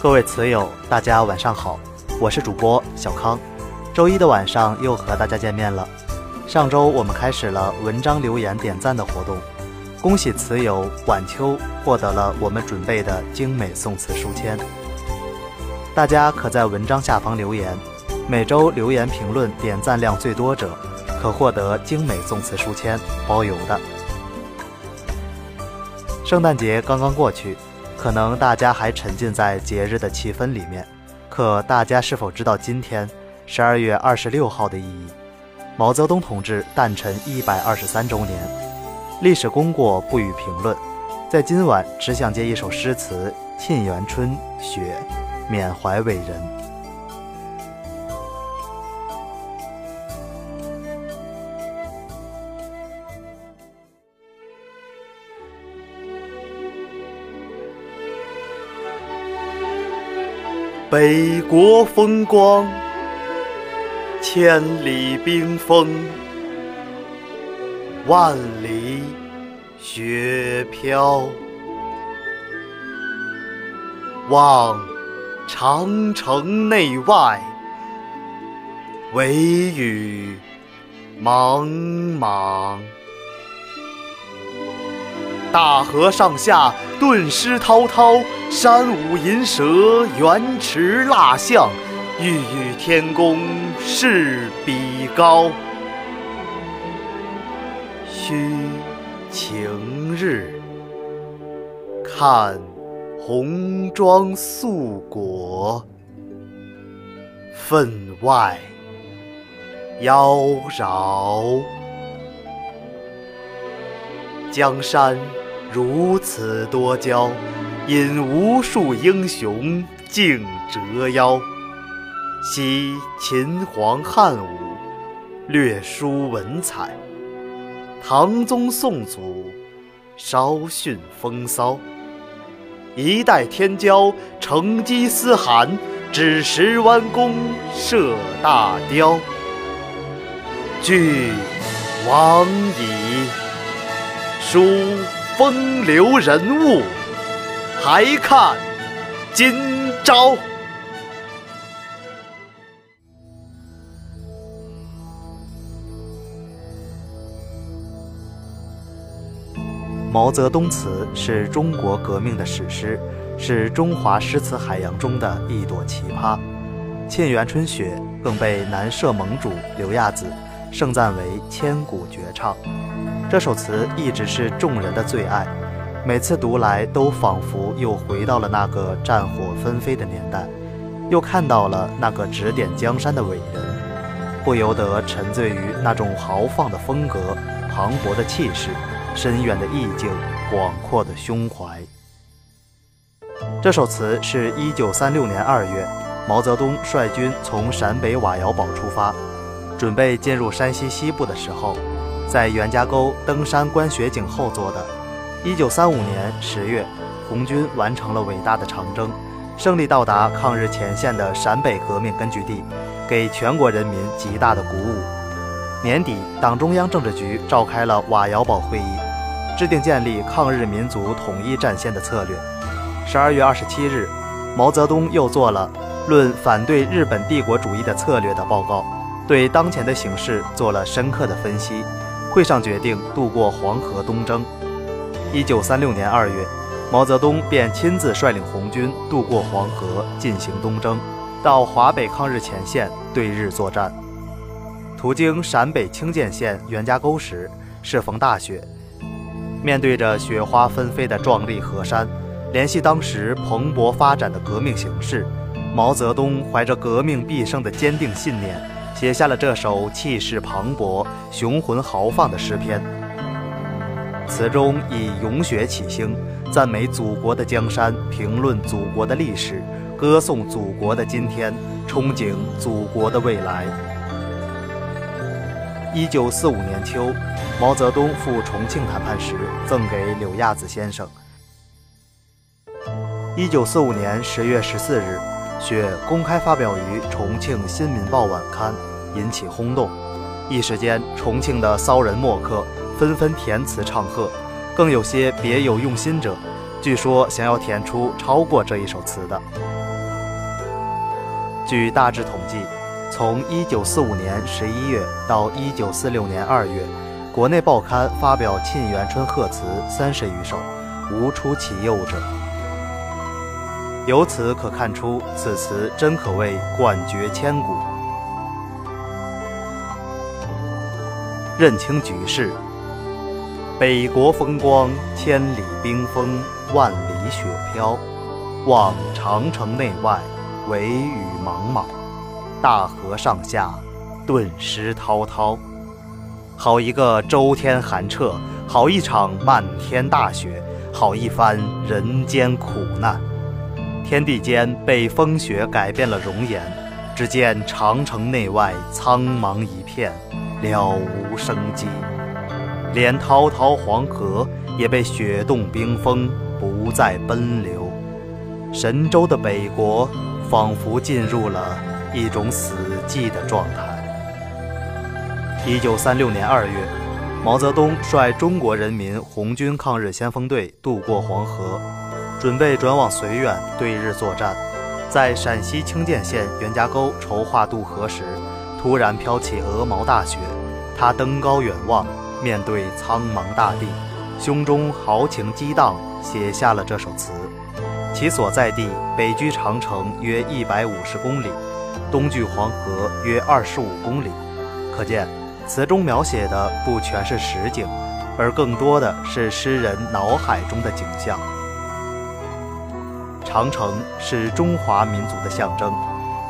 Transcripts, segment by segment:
各位词友，大家晚上好，我是主播小康。周一的晚上又和大家见面了。上周我们开始了文章留言点赞的活动，恭喜词友晚秋获得了我们准备的精美宋词书签。大家可在文章下方留言，每周留言评论点赞量最多者，可获得精美宋词书签，包邮的。圣诞节刚刚过去。可能大家还沉浸在节日的气氛里面，可大家是否知道今天十二月二十六号的意义？毛泽东同志诞辰一百二十三周年，历史功过不予评论，在今晚只想借一首诗词《沁园春·雪》，缅怀伟人。北国风光，千里冰封，万里雪飘。望长城内外，惟余莽莽。大河上下，顿失滔滔。山舞银蛇，原驰蜡象，欲与天公试比高。须晴日，看红装素裹，分外妖娆。江山如此多娇。引无数英雄竞折腰。惜秦皇汉武，略输文采；唐宗宋祖，稍逊风骚。一代天骄，成吉思汗，只识弯弓射大雕。俱往矣，数风流人物。还看今朝。毛泽东词是中国革命的史诗，是中华诗词海洋中的一朵奇葩。《沁园春·雪》更被南社盟主刘亚子盛赞为千古绝唱。这首词一直是众人的最爱。每次读来，都仿佛又回到了那个战火纷飞的年代，又看到了那个指点江山的伟人，不由得沉醉于那种豪放的风格、磅礴的气势、深远的意境、广阔的胸怀。这首词是一九三六年二月，毛泽东率军从陕北瓦窑堡出发，准备进入山西西部的时候，在袁家沟登山观雪景后做的。一九三五年十月，红军完成了伟大的长征，胜利到达抗日前线的陕北革命根据地，给全国人民极大的鼓舞。年底，党中央政治局召开了瓦窑堡会议，制定建立抗日民族统一战线的策略。十二月二十七日，毛泽东又做了《论反对日本帝国主义的策略》的报告，对当前的形势做了深刻的分析。会上决定渡过黄河东征。一九三六年二月，毛泽东便亲自率领红军渡过黄河，进行东征，到华北抗日前线对日作战。途经陕北清涧县袁家沟时，适逢大雪，面对着雪花纷飞的壮丽河山，联系当时蓬勃发展的革命形势，毛泽东怀着革命必胜的坚定信念，写下了这首气势磅礴、雄浑豪放的诗篇。词中以咏雪起兴，赞美祖国的江山，评论祖国的历史，歌颂祖国的今天，憧憬祖国的未来。一九四五年秋，毛泽东赴重庆谈判时，赠给柳亚子先生。一九四五年十月十四日，雪公开发表于重庆《新民报》晚刊，引起轰动，一时间，重庆的骚人墨客。纷纷填词唱和，更有些别有用心者，据说想要填出超过这一首词的。据大致统计，从1945年11月到1946年2月，国内报刊发表沁园春贺词三十余首，无出其右者。由此可看出，此词真可谓冠绝千古。认清局势。北国风光，千里冰封，万里雪飘。望长城内外，惟余莽莽；大河上下，顿失滔滔。好一个周天寒彻，好一场漫天大雪，好一番人间苦难。天地间被风雪改变了容颜，只见长城内外苍茫一片，了无生机。连滔滔黄河也被雪冻冰封，不再奔流。神州的北国仿佛进入了一种死寂的状态。一九三六年二月，毛泽东率中国人民红军抗日先锋队渡过黄河，准备转往绥远对日作战。在陕西清涧县袁家沟筹划渡河时，突然飘起鹅毛大雪，他登高远望。面对苍茫大地，胸中豪情激荡，写下了这首词。其所在地北距长城约一百五十公里，东距黄河约二十五公里。可见，词中描写的不全是实景，而更多的是诗人脑海中的景象。长城是中华民族的象征，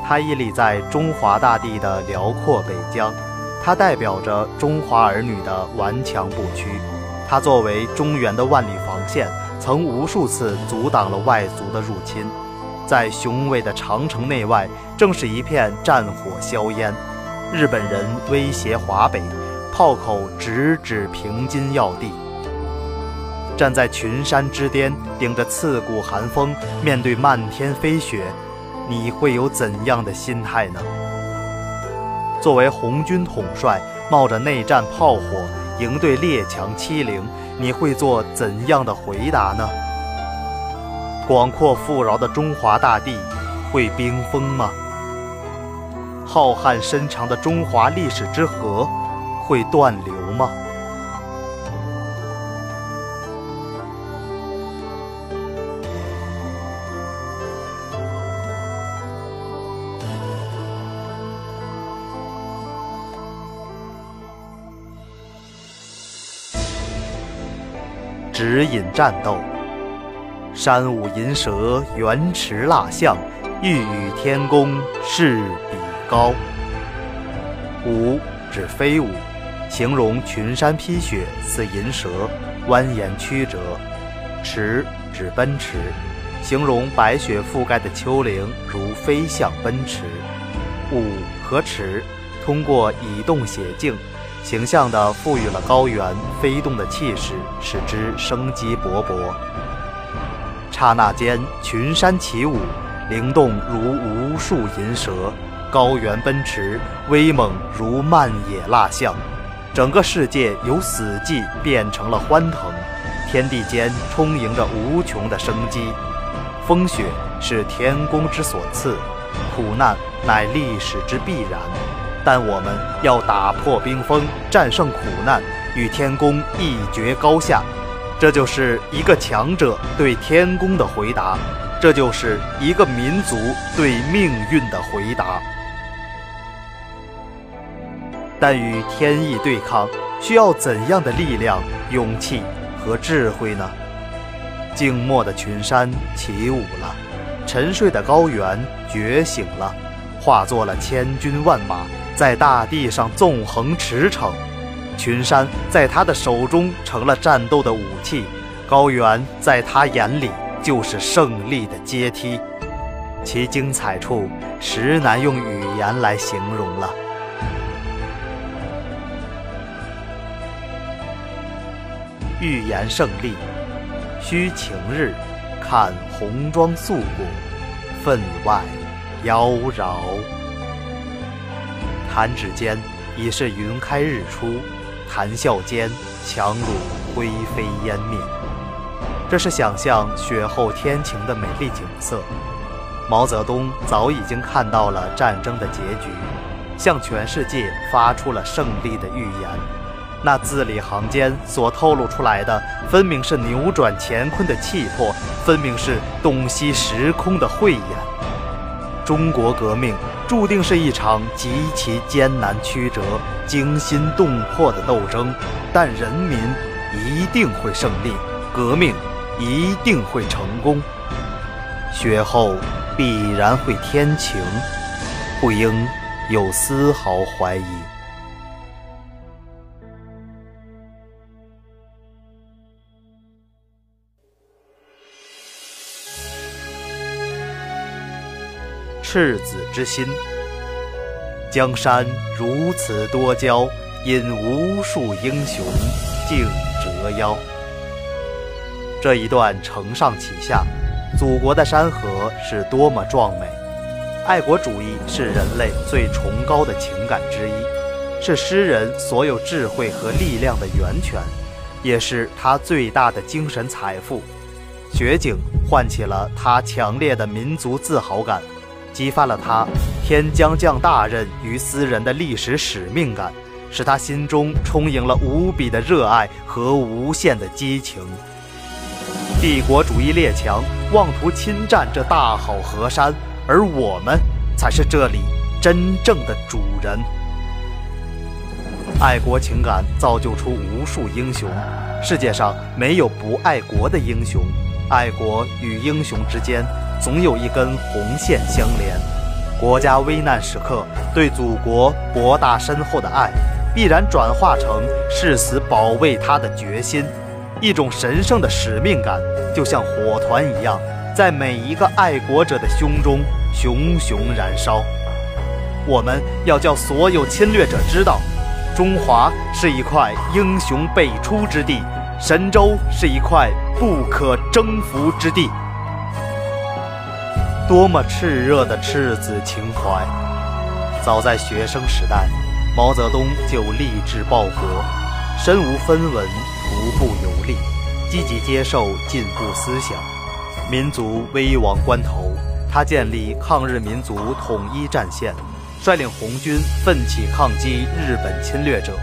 它屹立在中华大地的辽阔北疆。它代表着中华儿女的顽强不屈，它作为中原的万里防线，曾无数次阻挡了外族的入侵。在雄伟的长城内外，正是一片战火硝烟。日本人威胁华北，炮口直指平津要地。站在群山之巅，顶着刺骨寒风，面对漫天飞雪，你会有怎样的心态呢？作为红军统帅，冒着内战炮火应对列强欺凌，你会做怎样的回答呢？广阔富饶的中华大地会冰封吗？浩瀚深长的中华历史之河会断流指引战斗，山舞银蛇，原驰蜡象，欲与天公试比高。舞指飞舞，形容群山披雪似银蛇，蜿蜒曲折；驰指奔驰，形容白雪覆盖的丘陵如飞象奔驰。舞和驰通过以动写静。形象地赋予了高原飞动的气势，使之生机勃勃。刹那间，群山起舞，灵动如无数银蛇；高原奔驰，威猛如漫野蜡象。整个世界由死寂变成了欢腾，天地间充盈着无穷的生机。风雪是天公之所赐，苦难乃历史之必然。但我们要打破冰封，战胜苦难，与天公一决高下。这就是一个强者对天公的回答，这就是一个民族对命运的回答。但与天意对抗，需要怎样的力量、勇气和智慧呢？静默的群山起舞了，沉睡的高原觉醒了，化作了千军万马。在大地上纵横驰骋，群山在他的手中成了战斗的武器，高原在他眼里就是胜利的阶梯，其精彩处实难用语言来形容了。预言胜利，须晴日，看红装素裹，分外妖娆。弹指间已是云开日出，谈笑间强弩灰飞烟灭。这是想象雪后天晴的美丽景色。毛泽东早已经看到了战争的结局，向全世界发出了胜利的预言。那字里行间所透露出来的，分明是扭转乾坤的气魄，分明是洞悉时空的慧眼。中国革命注定是一场极其艰难曲折、惊心动魄的斗争，但人民一定会胜利，革命一定会成功。雪后必然会天晴，不应有丝毫怀疑。赤子之心，江山如此多娇，引无数英雄竞折腰。这一段承上启下，祖国的山河是多么壮美！爱国主义是人类最崇高的情感之一，是诗人所有智慧和力量的源泉，也是他最大的精神财富。雪景唤起了他强烈的民族自豪感。激发了他天将降大任于斯人的历史使命感，使他心中充盈了无比的热爱和无限的激情。帝国主义列强妄图侵占这大好河山，而我们才是这里真正的主人。爱国情感造就出无数英雄，世界上没有不爱国的英雄，爱国与英雄之间。总有一根红线相连，国家危难时刻对祖国博大深厚的爱，必然转化成誓死保卫它的决心。一种神圣的使命感，就像火团一样，在每一个爱国者的胸中熊熊燃烧。我们要叫所有侵略者知道，中华是一块英雄辈出之地，神州是一块不可征服之地。多么炽热的赤子情怀！早在学生时代，毛泽东就立志报国，身无分文，徒步游历，积极接受进步思想。民族危亡关头，他建立抗日民族统一战线，率领红军奋起抗击日本侵略者。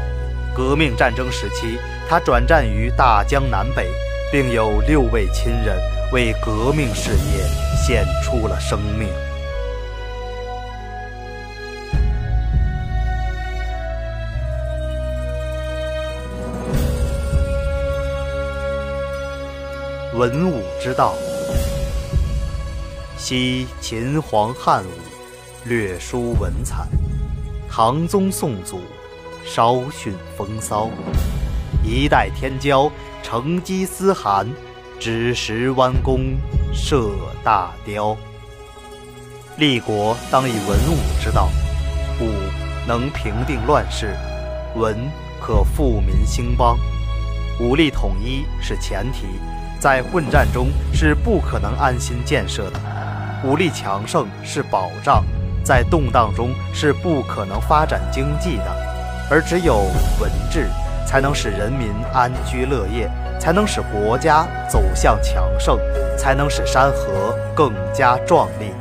革命战争时期，他转战于大江南北，并有六位亲人为革命事业。献出了生命。文武之道，昔秦皇汉武，略输文采；唐宗宋祖，稍逊风骚。一代天骄，成吉思汗。只识弯弓射大雕。立国当以文武之道，武能平定乱世，文可富民兴邦。武力统一是前提，在混战中是不可能安心建设的；武力强盛是保障，在动荡中是不可能发展经济的。而只有文治，才能使人民安居乐业。才能使国家走向强盛，才能使山河更加壮丽。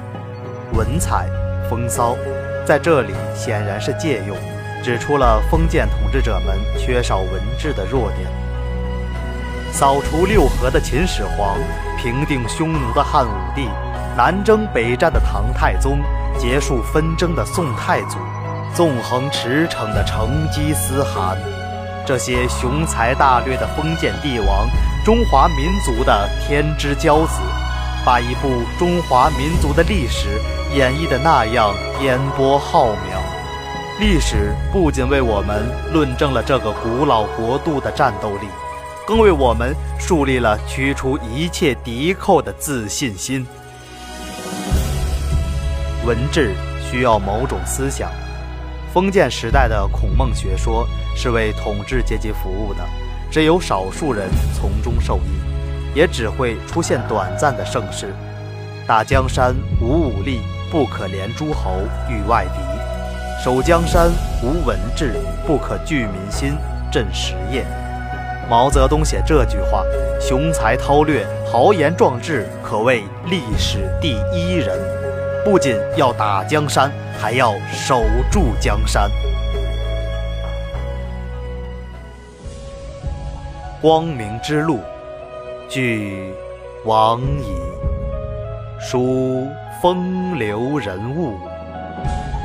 文采、风骚，在这里显然是借用，指出了封建统治者们缺少文治的弱点。扫除六合的秦始皇，平定匈奴的汉武帝，南征北战的唐太宗，结束纷争的宋太祖，纵横驰骋的成吉思汗。这些雄才大略的封建帝王，中华民族的天之骄子，把一部中华民族的历史演绎的那样烟波浩渺。历史不仅为我们论证了这个古老国度的战斗力，更为我们树立了驱除一切敌寇的自信心。文治需要某种思想。封建时代的孔孟学说是为统治阶级服务的，只有少数人从中受益，也只会出现短暂的盛世。打江山无武力，不可连诸侯御外敌；守江山无文治，不可聚民心振实业。毛泽东写这句话，雄才韬略，豪言壮志，可谓历史第一人。不仅要打江山，还要守住江山。光明之路，据王矣。书风流人物，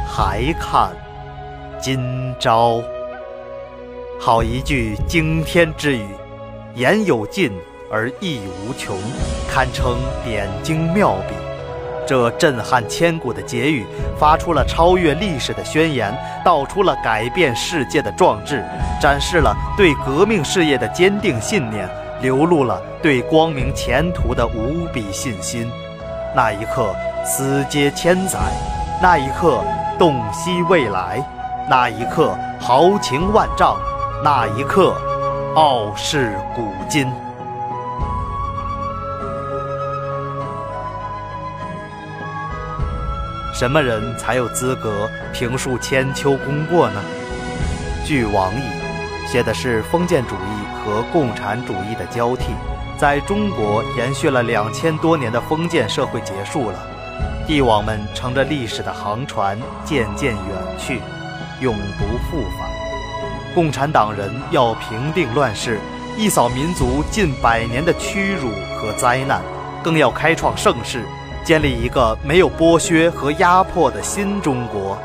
还看今朝。好一句惊天之语，言有尽而意无穷，堪称点睛妙笔。这震撼千古的结语，发出了超越历史的宣言，道出了改变世界的壮志，展示了对革命事业的坚定信念，流露了对光明前途的无比信心。那一刻，思接千载；那一刻，洞悉未来；那一刻，豪情万丈。那一刻，傲视古今。什么人才有资格评述千秋功过呢？据王乙，写的是封建主义和共产主义的交替，在中国延续了两千多年的封建社会结束了，帝王们乘着历史的航船渐渐远去，永不复返。共产党人要平定乱世，一扫民族近百年的屈辱和灾难，更要开创盛世，建立一个没有剥削和压迫的新中国。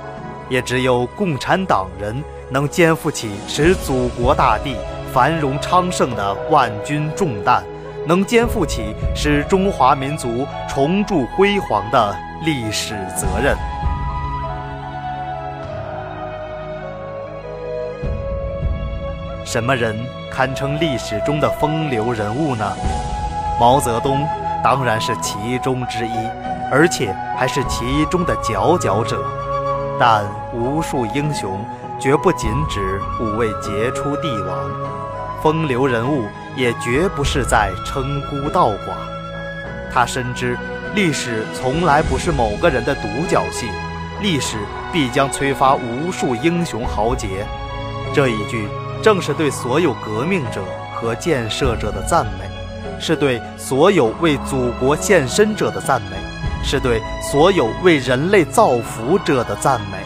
也只有共产党人能肩负起使祖国大地繁荣昌盛的万钧重担，能肩负起使中华民族重铸辉煌的历史责任。什么人堪称历史中的风流人物呢？毛泽东当然是其中之一，而且还是其中的佼佼者。但无数英雄绝不仅指五位杰出帝王，风流人物也绝不是在称孤道寡。他深知历史从来不是某个人的独角戏，历史必将催发无数英雄豪杰。这一句。正是对所有革命者和建设者的赞美，是对所有为祖国献身者的赞美，是对所有为人类造福者的赞美。